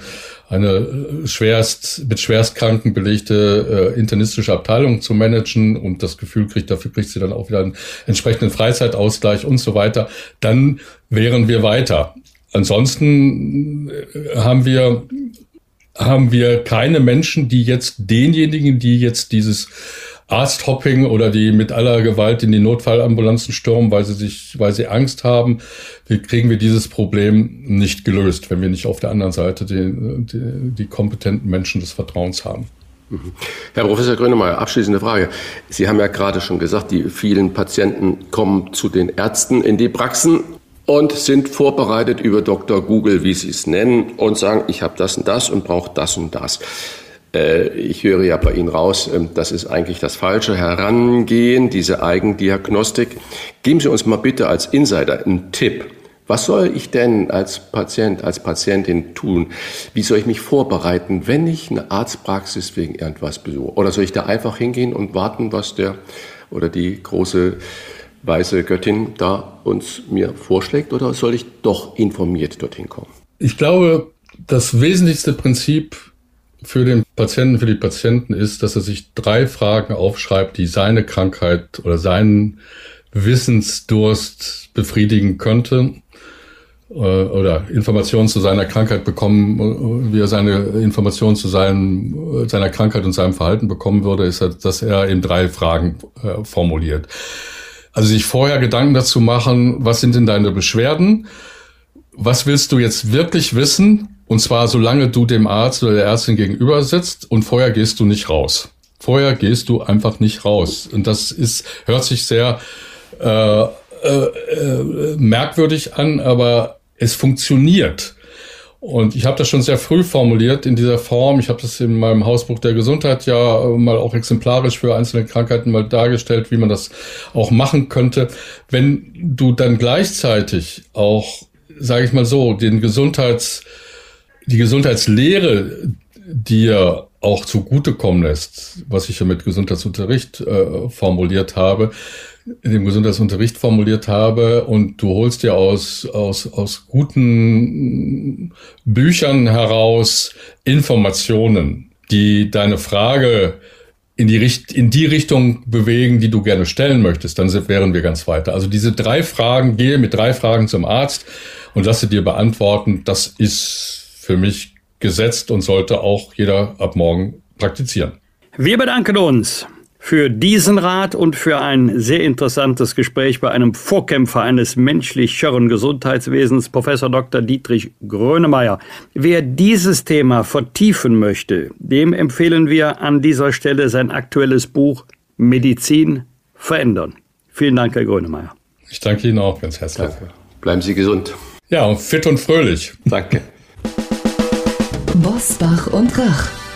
eine schwerst mit Schwerstkranken belegte äh, internistische Abteilung zu managen und das Gefühl kriegt, dafür kriegt sie dann auch wieder einen entsprechenden Freizeitausgleich und so weiter, dann wären wir weiter. Ansonsten äh, haben wir haben wir keine Menschen, die jetzt denjenigen, die jetzt dieses Arzthopping oder die mit aller Gewalt in die Notfallambulanzen stürmen, weil sie sich, weil sie Angst haben. Wie kriegen wir dieses Problem nicht gelöst, wenn wir nicht auf der anderen Seite die, die, die kompetenten Menschen des Vertrauens haben?
Mhm. Herr Professor Grönemeyer, abschließende Frage. Sie haben ja gerade schon gesagt, die vielen Patienten kommen zu den Ärzten in die Praxen und sind vorbereitet über Dr. Google, wie Sie es nennen, und sagen, ich habe das und das und brauche das und das. Äh, ich höre ja bei Ihnen raus, ähm, das ist eigentlich das falsche Herangehen, diese Eigendiagnostik. Geben Sie uns mal bitte als Insider einen Tipp. Was soll ich denn als Patient, als Patientin tun? Wie soll ich mich vorbereiten, wenn ich eine Arztpraxis wegen irgendwas besuche? Oder soll ich da einfach hingehen und warten, was der oder die große weiße Göttin da uns mir vorschlägt? Oder soll ich doch informiert dorthin kommen?
Ich glaube, das wesentlichste Prinzip für den Patienten, für die Patienten ist, dass er sich drei Fragen aufschreibt, die seine Krankheit oder seinen Wissensdurst befriedigen könnte äh, oder Informationen zu seiner Krankheit bekommen, wie er seine Informationen zu seinem, seiner Krankheit und seinem Verhalten bekommen würde, ist, dass er eben drei Fragen äh, formuliert. Also sich vorher Gedanken dazu machen, was sind denn deine Beschwerden? Was willst du jetzt wirklich wissen? Und zwar, solange du dem Arzt oder der Ärztin gegenüber sitzt und vorher gehst du nicht raus. Vorher gehst du einfach nicht raus. Und das ist, hört sich sehr äh, äh, äh, merkwürdig an, aber es funktioniert. Und ich habe das schon sehr früh formuliert in dieser Form. Ich habe das in meinem Hausbuch der Gesundheit ja mal auch exemplarisch für einzelne Krankheiten mal dargestellt, wie man das auch machen könnte. Wenn du dann gleichzeitig auch, sage ich mal so, den Gesundheits die Gesundheitslehre dir auch zugutekommen lässt, was ich ja mit Gesundheitsunterricht äh, formuliert habe, in dem Gesundheitsunterricht formuliert habe und du holst dir aus, aus, aus guten Büchern heraus Informationen, die deine Frage in die, Richt in die Richtung bewegen, die du gerne stellen möchtest, dann wären wir ganz weiter. Also diese drei Fragen, gehe mit drei Fragen zum Arzt und lasse dir beantworten, das ist für mich gesetzt und sollte auch jeder ab morgen praktizieren.
Wir bedanken uns für diesen Rat und für ein sehr interessantes Gespräch bei einem Vorkämpfer eines menschlicheren Gesundheitswesens, Professor Dr. Dietrich Grönemeyer. Wer dieses Thema vertiefen möchte, dem empfehlen wir an dieser Stelle sein aktuelles Buch Medizin verändern. Vielen Dank, Herr Grönemeyer.
Ich danke Ihnen auch ganz herzlich.
Danke. Bleiben Sie gesund.
Ja, und fit und fröhlich.
Danke.
Bosbach und Rach.